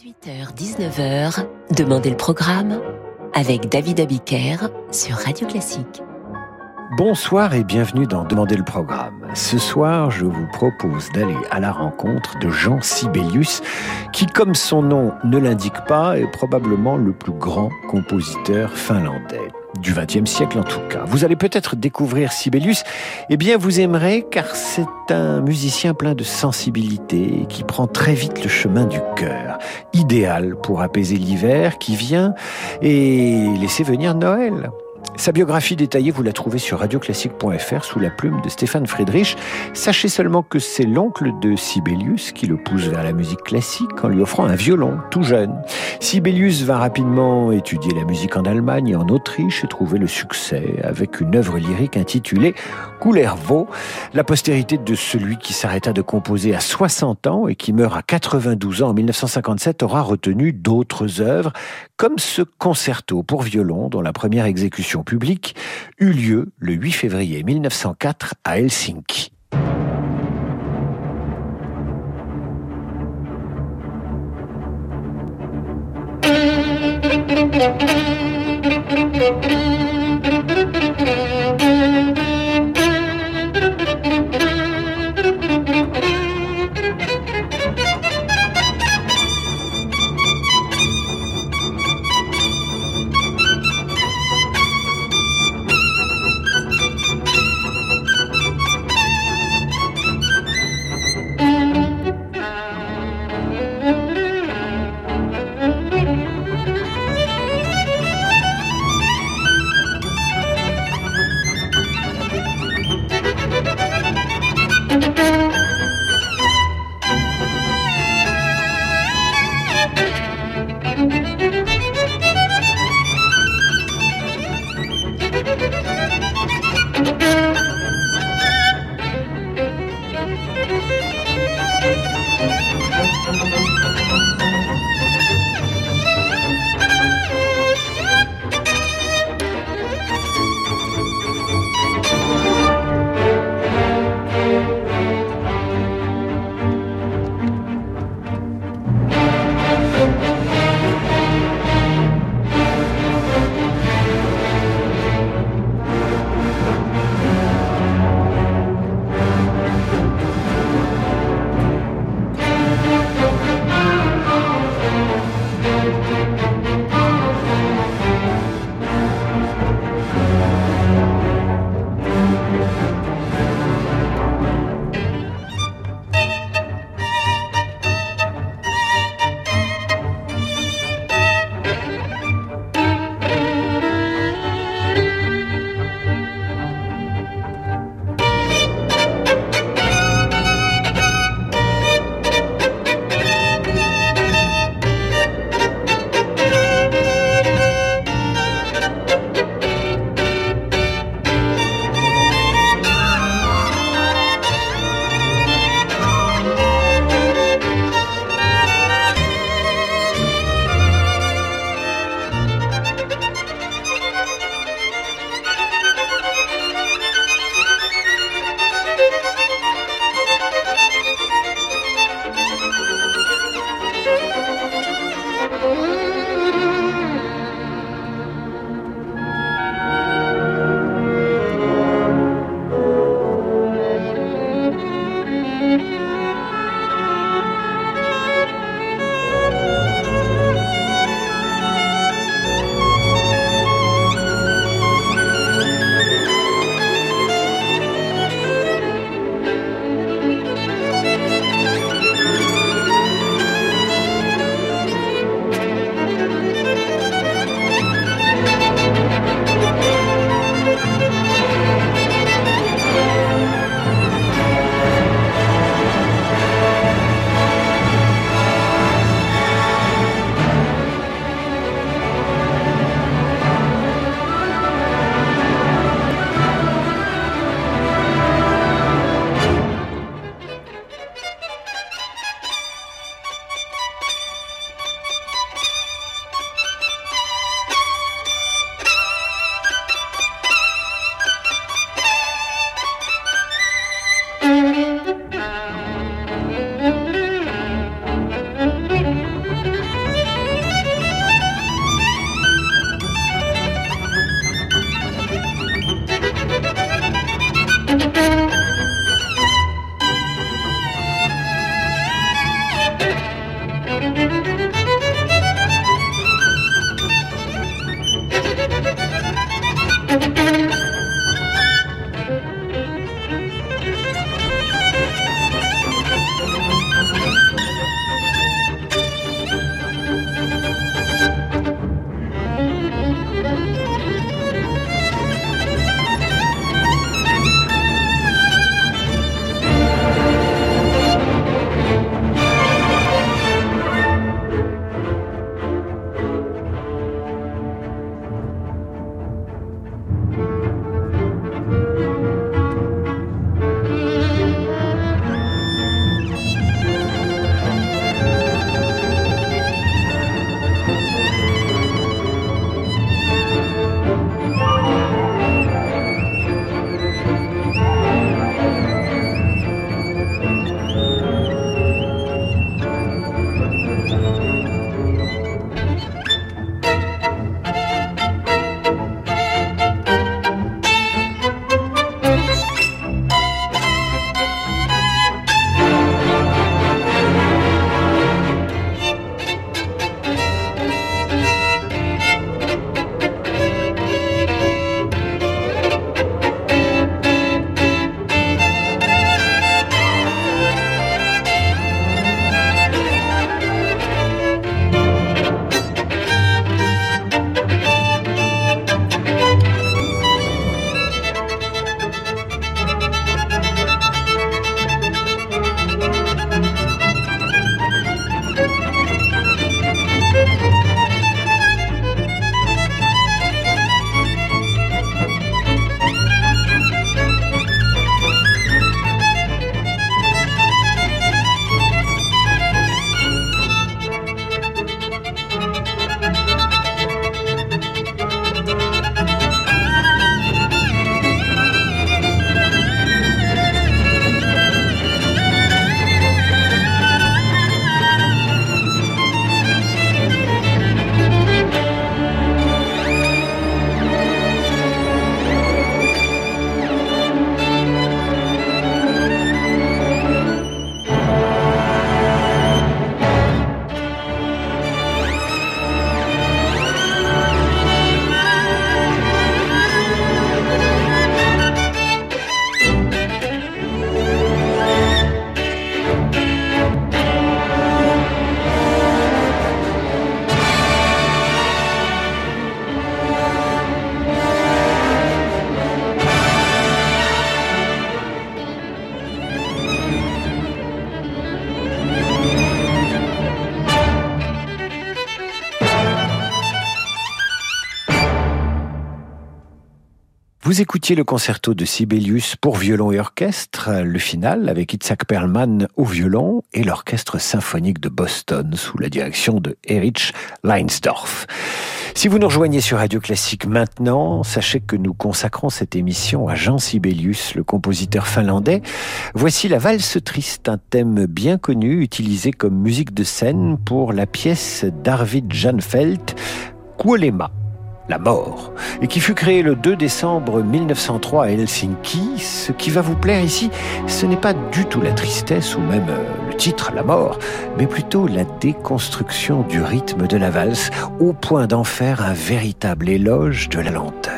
18h-19h, Demandez le programme avec David Abiker sur Radio Classique. Bonsoir et bienvenue dans Demandez le programme. Ce soir, je vous propose d'aller à la rencontre de Jean Sibelius, qui, comme son nom ne l'indique pas, est probablement le plus grand compositeur finlandais du XXe siècle en tout cas. Vous allez peut-être découvrir Sibelius, eh bien vous aimerez car c'est un musicien plein de sensibilité qui prend très vite le chemin du cœur, idéal pour apaiser l'hiver qui vient et laisser venir Noël. Sa biographie détaillée, vous la trouvez sur radioclassique.fr sous la plume de Stéphane Friedrich. Sachez seulement que c'est l'oncle de Sibelius qui le pousse vers la musique classique en lui offrant un violon tout jeune. Sibelius va rapidement étudier la musique en Allemagne et en Autriche et trouver le succès avec une œuvre lyrique intitulée Coulervaux, la postérité de celui qui s'arrêta de composer à 60 ans et qui meurt à 92 ans en 1957 aura retenu d'autres œuvres comme ce concerto pour violon dont la première exécution discussion publique eut lieu le 8 février 1904 à Helsinki. Vous écoutiez le concerto de Sibelius pour violon et orchestre, le final avec Itzhak Perlman au violon et l'orchestre symphonique de Boston sous la direction de Erich Leinsdorf. Si vous nous rejoignez sur Radio Classique maintenant, sachez que nous consacrons cette émission à Jean Sibelius, le compositeur finlandais. Voici la valse triste, un thème bien connu utilisé comme musique de scène pour la pièce d'Arvid Janfelt, Kuolema la mort, et qui fut créé le 2 décembre 1903 à Helsinki. Ce qui va vous plaire ici, ce n'est pas du tout la tristesse ou même euh, le titre, la mort, mais plutôt la déconstruction du rythme de la valse au point d'en faire un véritable éloge de la lenteur.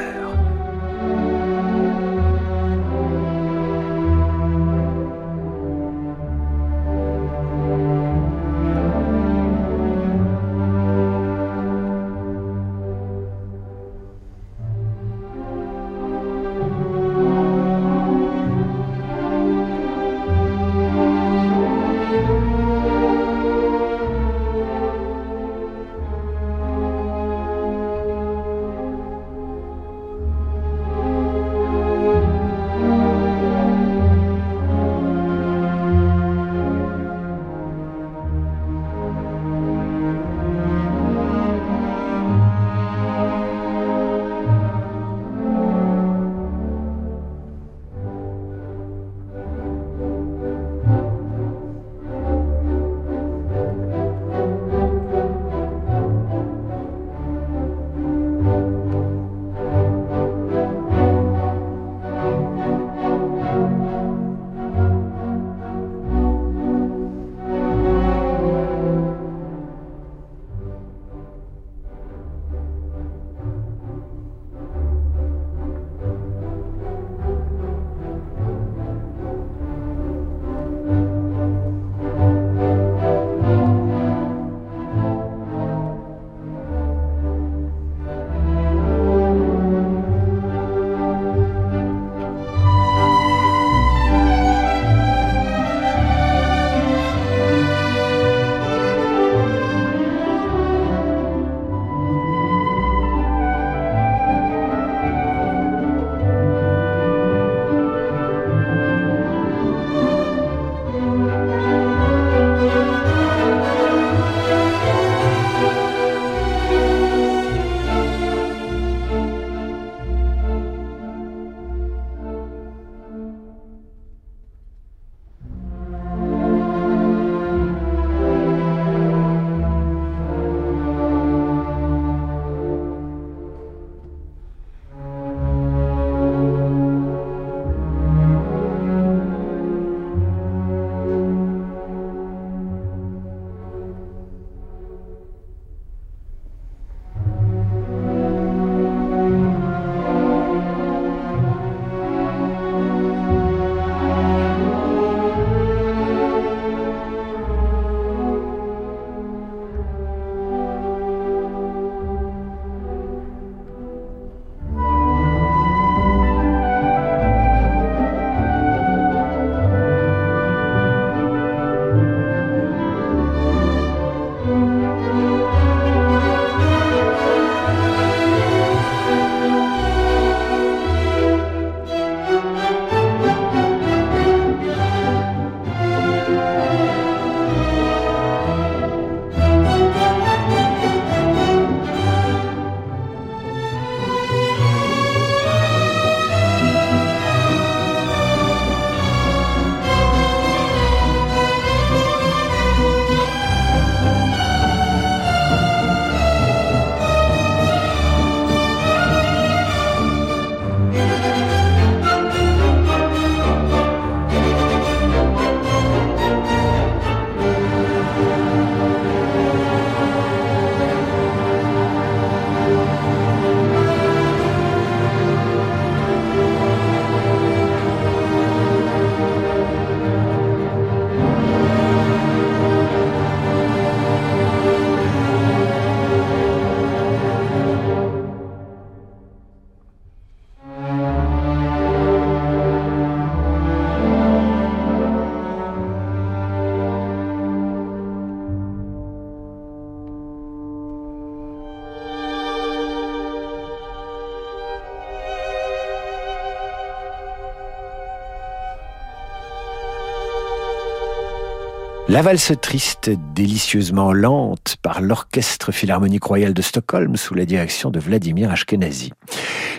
La valse triste, délicieusement lente par l'Orchestre Philharmonique Royal de Stockholm sous la direction de Vladimir Ashkenazi.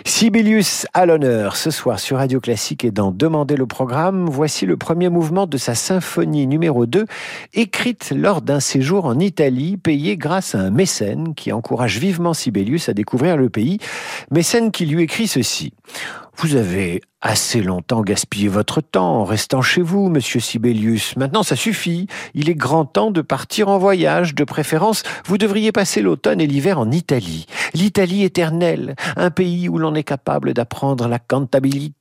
Sibelius à l'honneur ce soir sur Radio Classique et dans Demander le programme, voici le premier mouvement de sa symphonie numéro 2, écrite lors d'un séjour en Italie, payé grâce à un mécène qui encourage vivement Sibelius à découvrir le pays, mécène qui lui écrit ceci. Vous avez assez longtemps gaspillé votre temps en restant chez vous, monsieur Sibelius. Maintenant, ça suffit. Il est grand temps de partir en voyage. De préférence, vous devriez passer l'automne et l'hiver en Italie. L'Italie éternelle, un pays où l'on est capable d'apprendre la cantabilité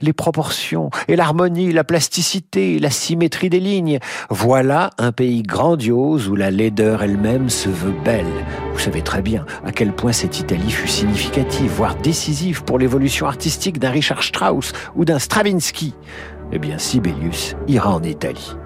les proportions et l'harmonie, la plasticité, la symétrie des lignes. Voilà un pays grandiose où la laideur elle-même se veut belle. Vous savez très bien à quel point cette Italie fut significative, voire décisive pour l'évolution artistique d'un Richard Strauss ou d'un Stravinsky. Eh bien, Sibelius ira en Italie.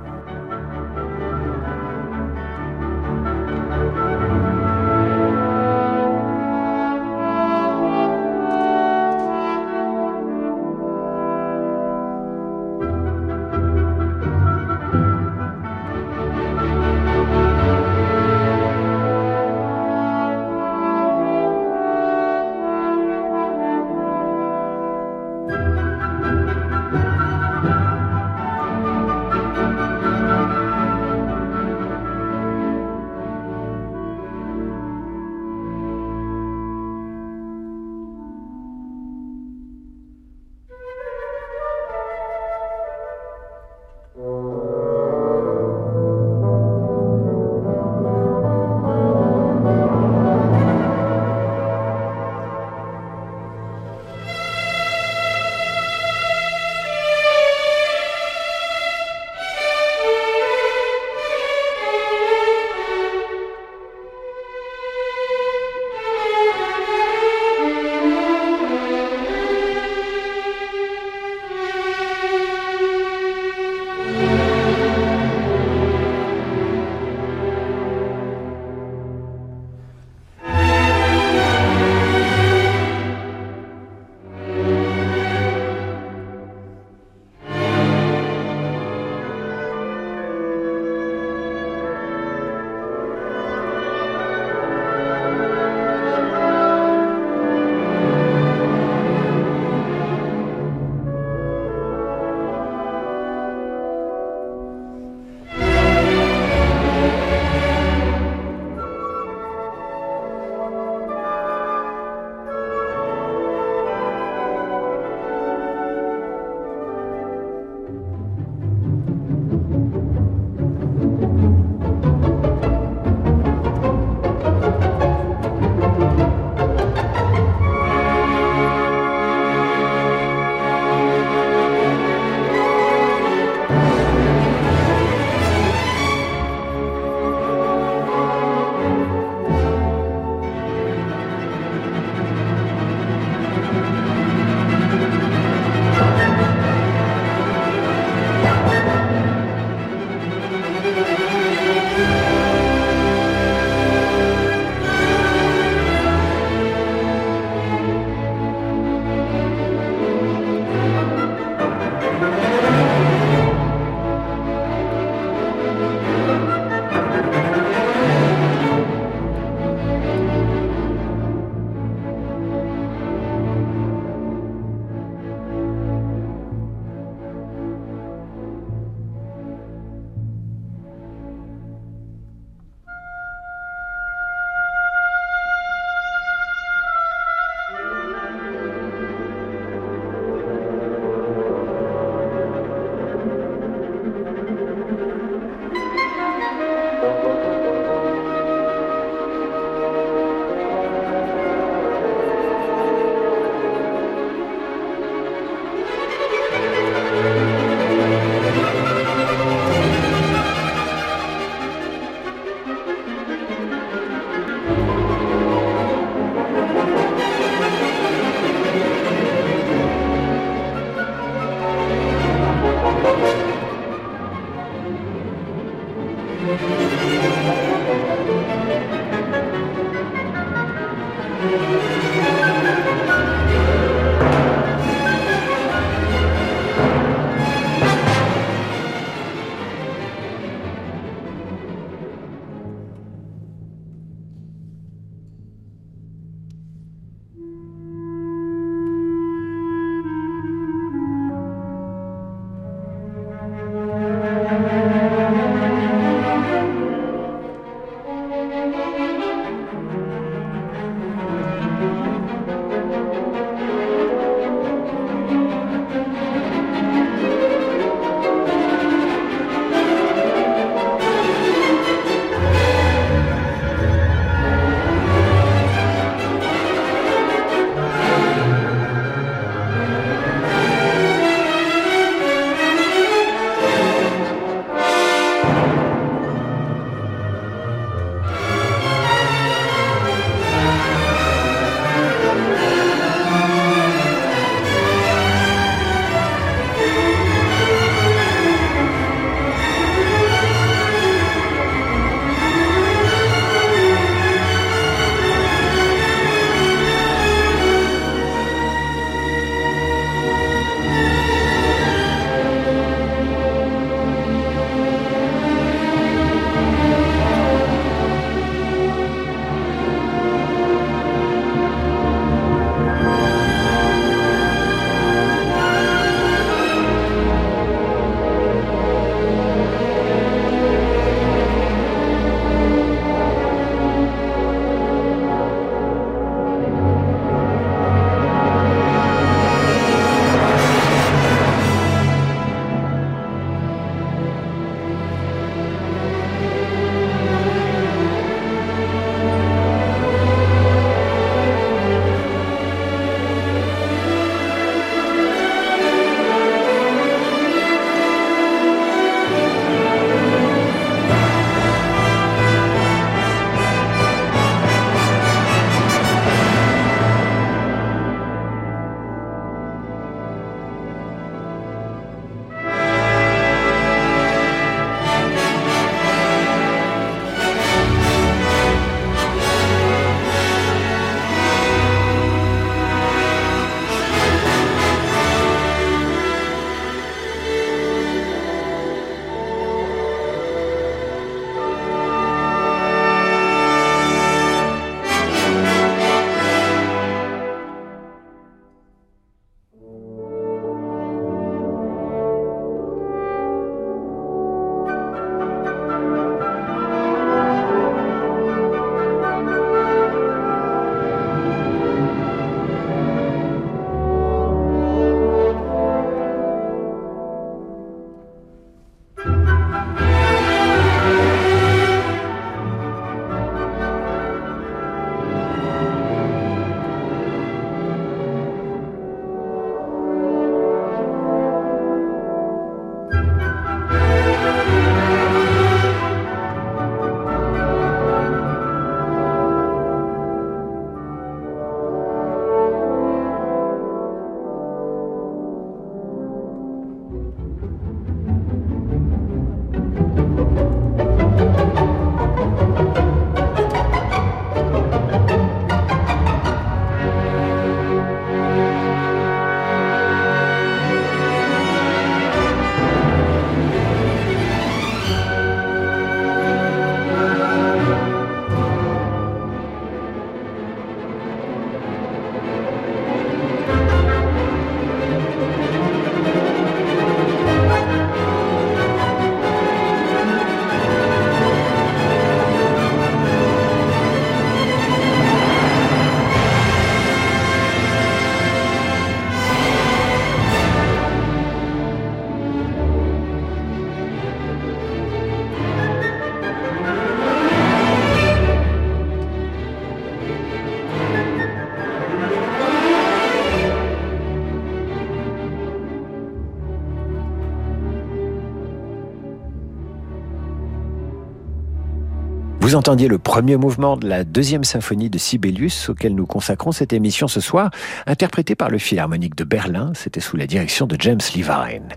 Vous entendiez le premier mouvement de la deuxième symphonie de Sibelius auquel nous consacrons cette émission ce soir, interprétée par le Philharmonique de Berlin. C'était sous la direction de James Levine.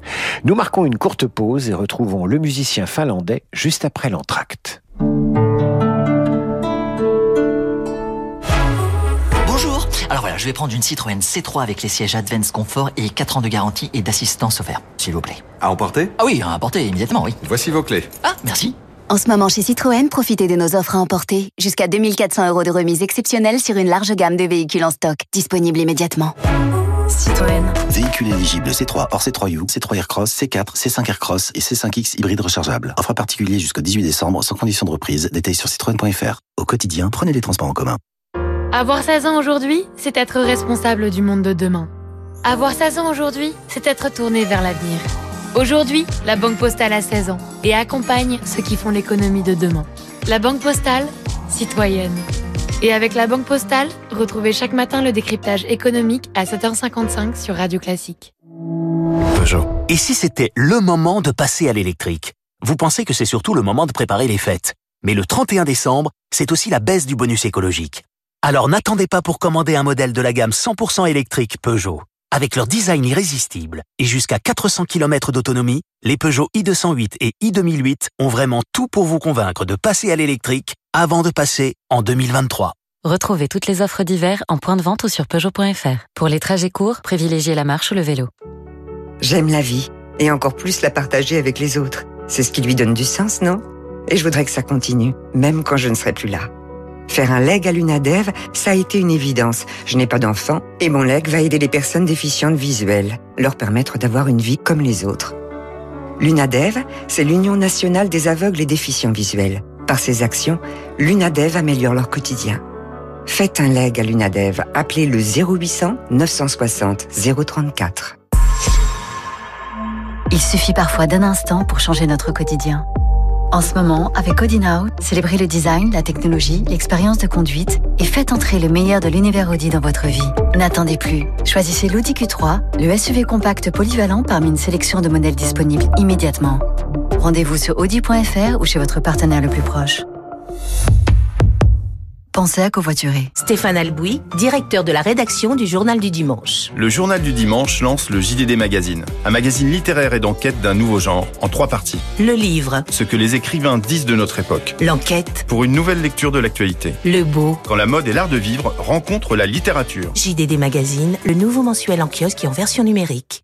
Nous marquons une courte pause et retrouvons le musicien finlandais juste après l'entracte. Alors voilà, je vais prendre une Citroën C3 avec les sièges Advance Comfort et 4 ans de garantie et d'assistance offerte, s'il vous plaît. À emporter? Ah oui, à emporter immédiatement, oui. Voici vos clés. Ah, merci. En ce moment chez Citroën, profitez de nos offres à emporter. Jusqu'à 2400 euros de remise exceptionnelle sur une large gamme de véhicules en stock. Disponible immédiatement. Citroën. Véhicule éligible C3 hors C3U, C3 Aircross, C4, C5 Aircross et C5X hybride rechargeable. Offre particulier jusqu'au 18 décembre sans condition de reprise. Détails sur citroën.fr. Au quotidien, prenez les transports en commun. Avoir 16 ans aujourd'hui, c'est être responsable du monde de demain. Avoir 16 ans aujourd'hui, c'est être tourné vers l'avenir. Aujourd'hui, la Banque Postale a 16 ans et accompagne ceux qui font l'économie de demain. La Banque Postale, citoyenne. Et avec la Banque Postale, retrouvez chaque matin le décryptage économique à 7h55 sur Radio Classique. Peugeot. Et si c'était le moment de passer à l'électrique? Vous pensez que c'est surtout le moment de préparer les fêtes. Mais le 31 décembre, c'est aussi la baisse du bonus écologique. Alors n'attendez pas pour commander un modèle de la gamme 100% électrique Peugeot. Avec leur design irrésistible et jusqu'à 400 km d'autonomie, les Peugeot i208 et i2008 ont vraiment tout pour vous convaincre de passer à l'électrique avant de passer en 2023. Retrouvez toutes les offres d'hiver en point de vente ou sur Peugeot.fr. Pour les trajets courts, privilégiez la marche ou le vélo. J'aime la vie, et encore plus la partager avec les autres. C'est ce qui lui donne du sens, non? Et je voudrais que ça continue, même quand je ne serai plus là. Faire un leg à l'UNADEV, ça a été une évidence. Je n'ai pas d'enfant et mon leg va aider les personnes déficientes visuelles, leur permettre d'avoir une vie comme les autres. L'UNADEV, c'est l'Union nationale des aveugles et déficients visuels. Par ses actions, l'UNADEV améliore leur quotidien. Faites un leg à l'UNADEV. Appelez le 0800 960 034. Il suffit parfois d'un instant pour changer notre quotidien. En ce moment, avec Audi célébrez le design, la technologie, l'expérience de conduite et faites entrer le meilleur de l'univers Audi dans votre vie. N'attendez plus. Choisissez l'Audi Q3, le SUV compact polyvalent parmi une sélection de modèles disponibles immédiatement. Rendez-vous sur audi.fr ou chez votre partenaire le plus proche. Pensez à covoiturer. Stéphane Albouy, directeur de la rédaction du Journal du Dimanche. Le Journal du Dimanche lance le JDD Magazine, un magazine littéraire et d'enquête d'un nouveau genre, en trois parties. Le livre. Ce que les écrivains disent de notre époque. L'enquête. Pour une nouvelle lecture de l'actualité. Le beau. Quand la mode et l'art de vivre rencontrent la littérature. JDD Magazine, le nouveau mensuel en kiosque et en version numérique.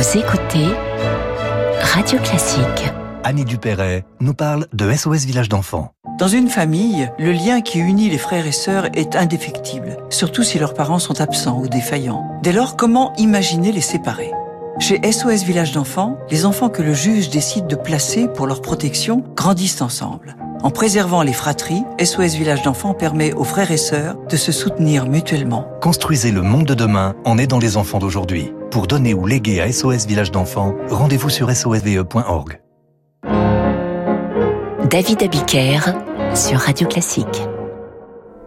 Vous écoutez Radio Classique. Annie Dupéret nous parle de SOS Village d'enfants. Dans une famille, le lien qui unit les frères et sœurs est indéfectible, surtout si leurs parents sont absents ou défaillants. Dès lors, comment imaginer les séparer? Chez SOS Village d'enfants, les enfants que le juge décide de placer pour leur protection grandissent ensemble. En préservant les fratries, SOS Village d'enfants permet aux frères et sœurs de se soutenir mutuellement. Construisez le monde de demain en aidant les enfants d'aujourd'hui. Pour donner ou léguer à SOS Village d'enfants, rendez-vous sur sosve.org. David Abiker sur Radio Classique.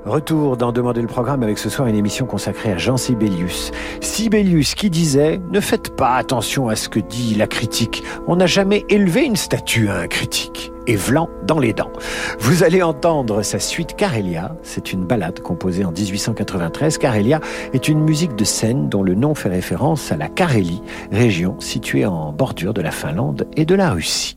Retour dans Demander le programme avec ce soir une émission consacrée à Jean Sibelius. Sibelius qui disait Ne faites pas attention à ce que dit la critique. On n'a jamais élevé une statue à un critique. Et Vlan dans les dents. Vous allez entendre sa suite Carélia. C'est une ballade composée en 1893. Carélia est une musique de scène dont le nom fait référence à la Carélie, région située en bordure de la Finlande et de la Russie.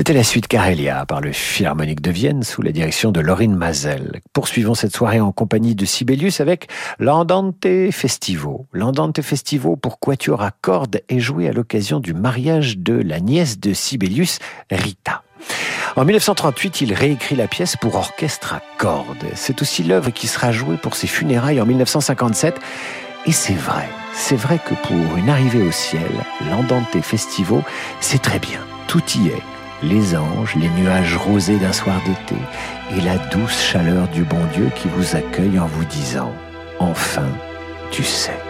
C'était la suite Carélia par le Philharmonique de Vienne sous la direction de Laurine Mazel. Poursuivons cette soirée en compagnie de Sibelius avec l'Andante Festivo. L'Andante Festivo pour quatuor à cordes est joué à l'occasion du mariage de la nièce de Sibelius, Rita. En 1938, il réécrit la pièce pour orchestre à cordes. C'est aussi l'œuvre qui sera jouée pour ses funérailles en 1957. Et c'est vrai, c'est vrai que pour une arrivée au ciel, l'Andante Festivo, c'est très bien. Tout y est les anges, les nuages rosés d'un soir d'été et la douce chaleur du bon Dieu qui vous accueille en vous disant ⁇ Enfin, tu sais ⁇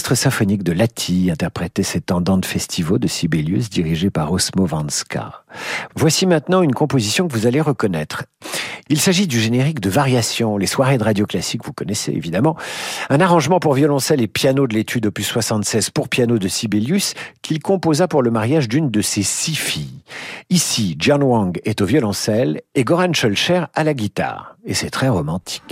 L'orchestre symphonique de Lati interprétait cet Andante Festivo de Sibelius dirigé par Osmo Vanska. Voici maintenant une composition que vous allez reconnaître. Il s'agit du générique de Variation, les soirées de radio classique, vous connaissez évidemment. Un arrangement pour violoncelle et piano de l'étude opus 76 pour piano de Sibelius qu'il composa pour le mariage d'une de ses six filles. Ici, John Wang est au violoncelle et Goran Schulcher à la guitare. Et c'est très romantique.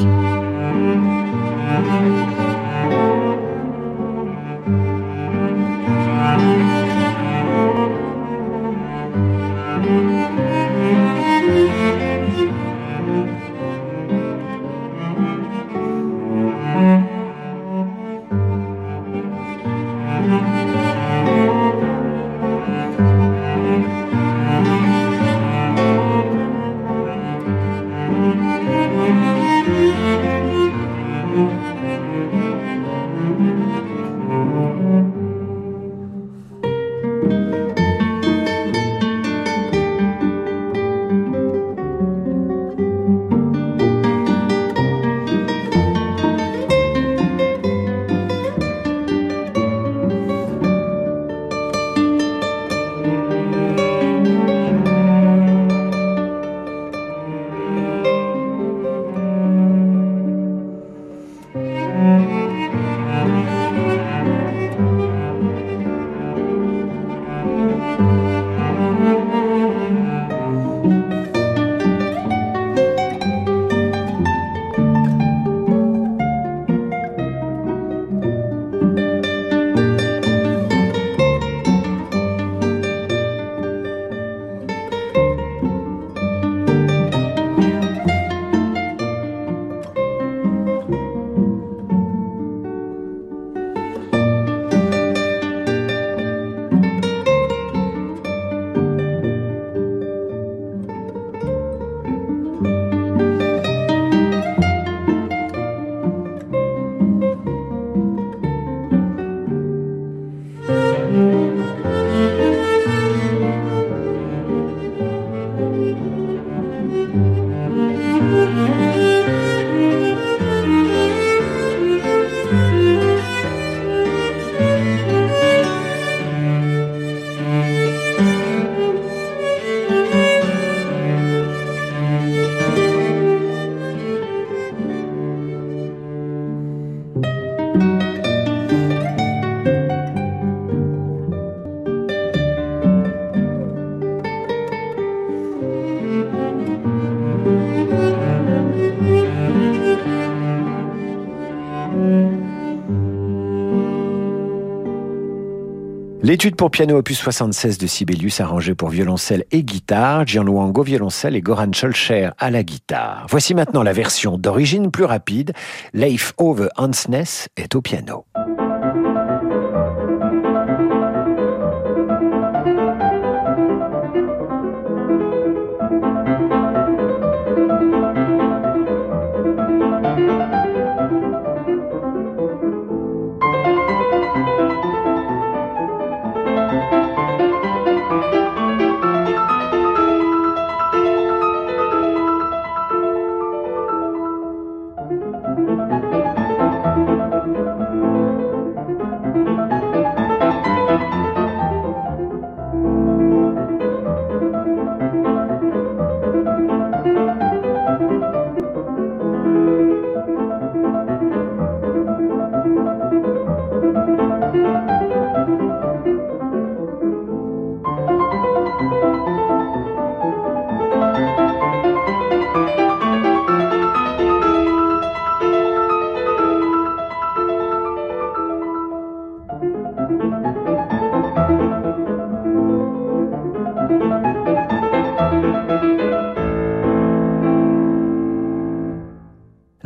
L'étude pour piano opus 76 de Sibelius arrangée pour violoncelle et guitare, Gian Wang au violoncelle et Goran Scholcher à la guitare. Voici maintenant la version d'origine plus rapide. Leif Ove Hansness est au piano.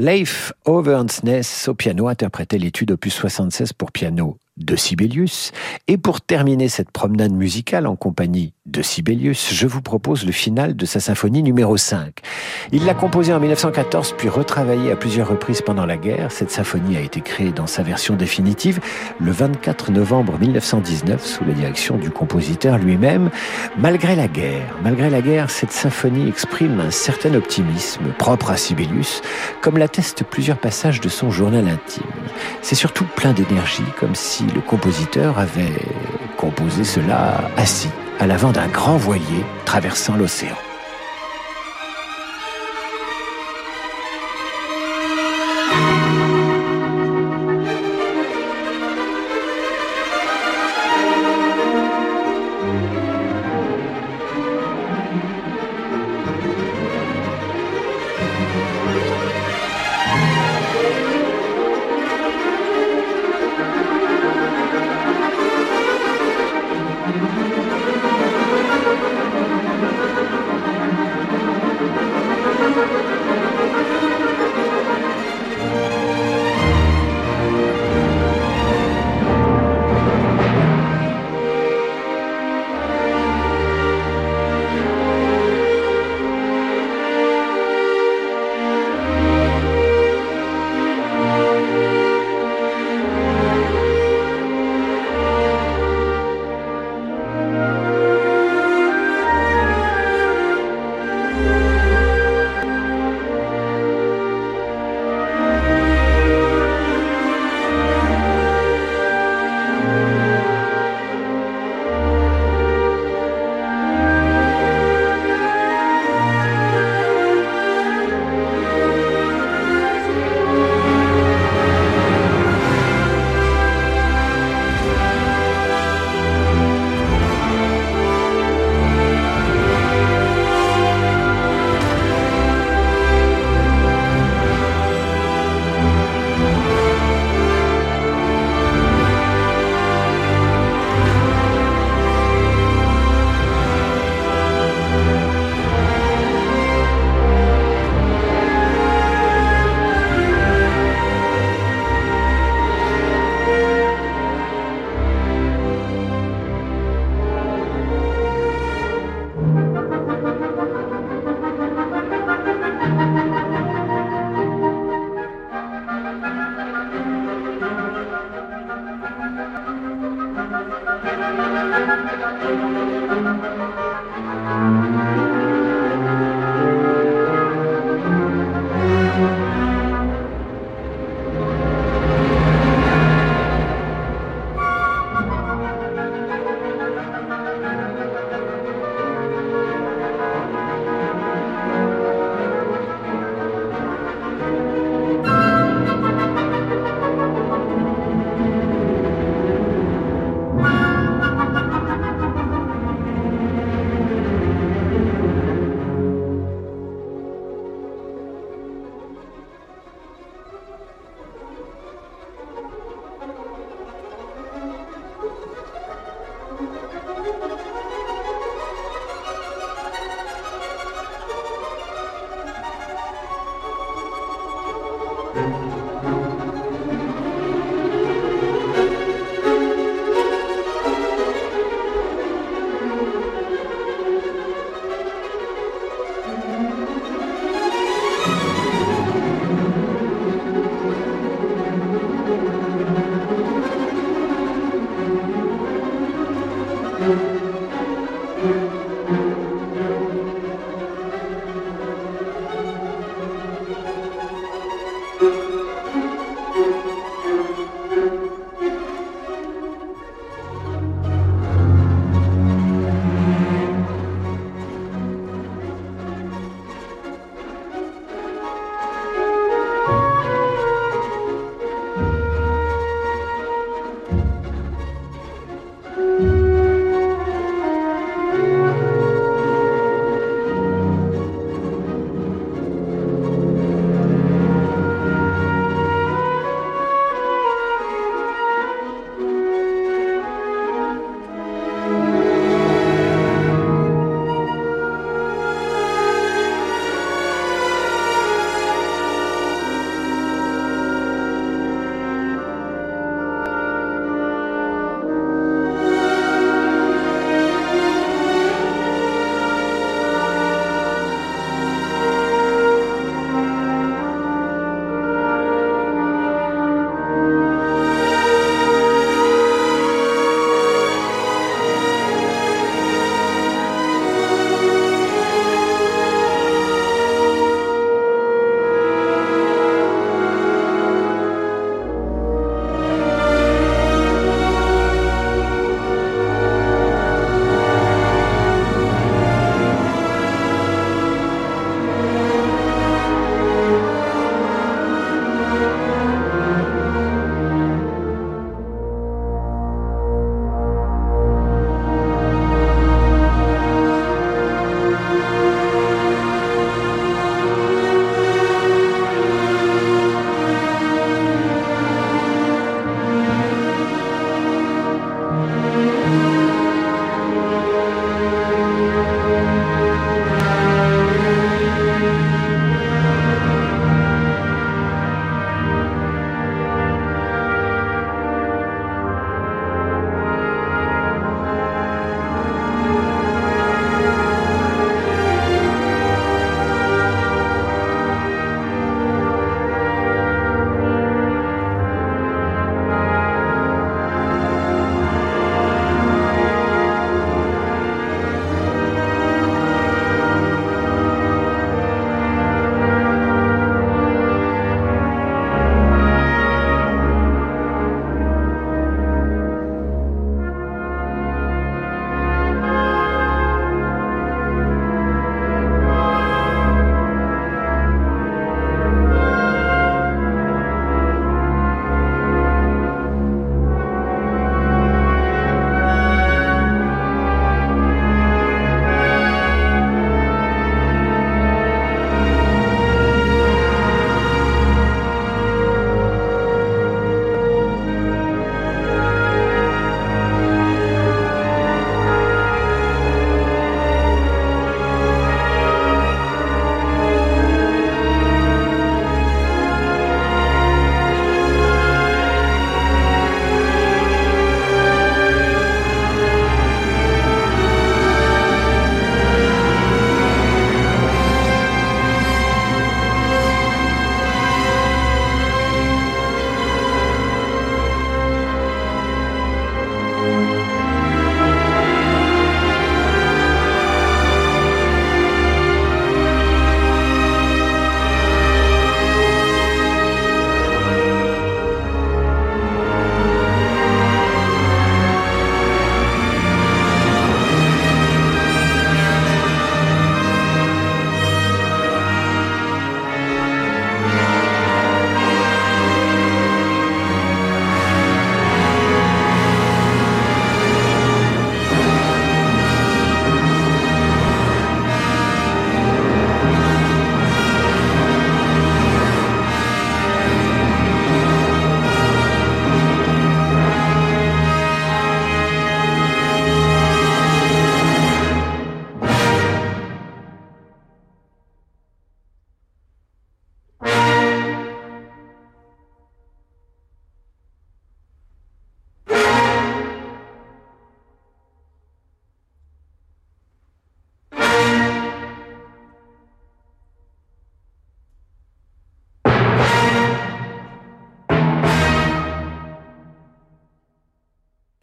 Leif Overnsness au piano interprétait l'étude opus 76 pour piano de Sibelius. Et pour terminer cette promenade musicale en compagnie de Sibelius, je vous propose le final de sa symphonie numéro 5. Il l'a composée en 1914 puis retravaillée à plusieurs reprises pendant la guerre. Cette symphonie a été créée dans sa version définitive le 24 novembre 1919 sous la direction du compositeur lui-même. Malgré la guerre, malgré la guerre, cette symphonie exprime un certain optimisme propre à Sibelius, comme l'attestent plusieurs passages de son journal intime. C'est surtout plein d'énergie, comme si le compositeur avait composé cela assis à l'avant d'un grand voilier traversant l'océan.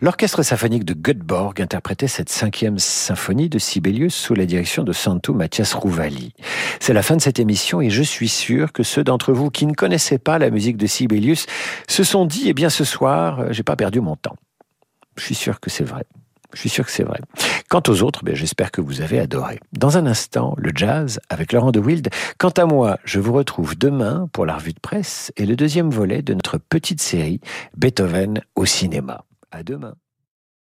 L'orchestre symphonique de Göteborg interprétait cette cinquième symphonie de Sibelius sous la direction de Santo Mathias Rouvali. C'est la fin de cette émission et je suis sûr que ceux d'entre vous qui ne connaissaient pas la musique de Sibelius se sont dit, eh bien ce soir, euh, j'ai pas perdu mon temps. Je suis sûr que c'est vrai. Je suis sûr que c'est vrai. Quant aux autres, ben, j'espère que vous avez adoré. Dans un instant, le jazz avec Laurent de Wild. Quant à moi, je vous retrouve demain pour la revue de presse et le deuxième volet de notre petite série Beethoven au cinéma. À demain.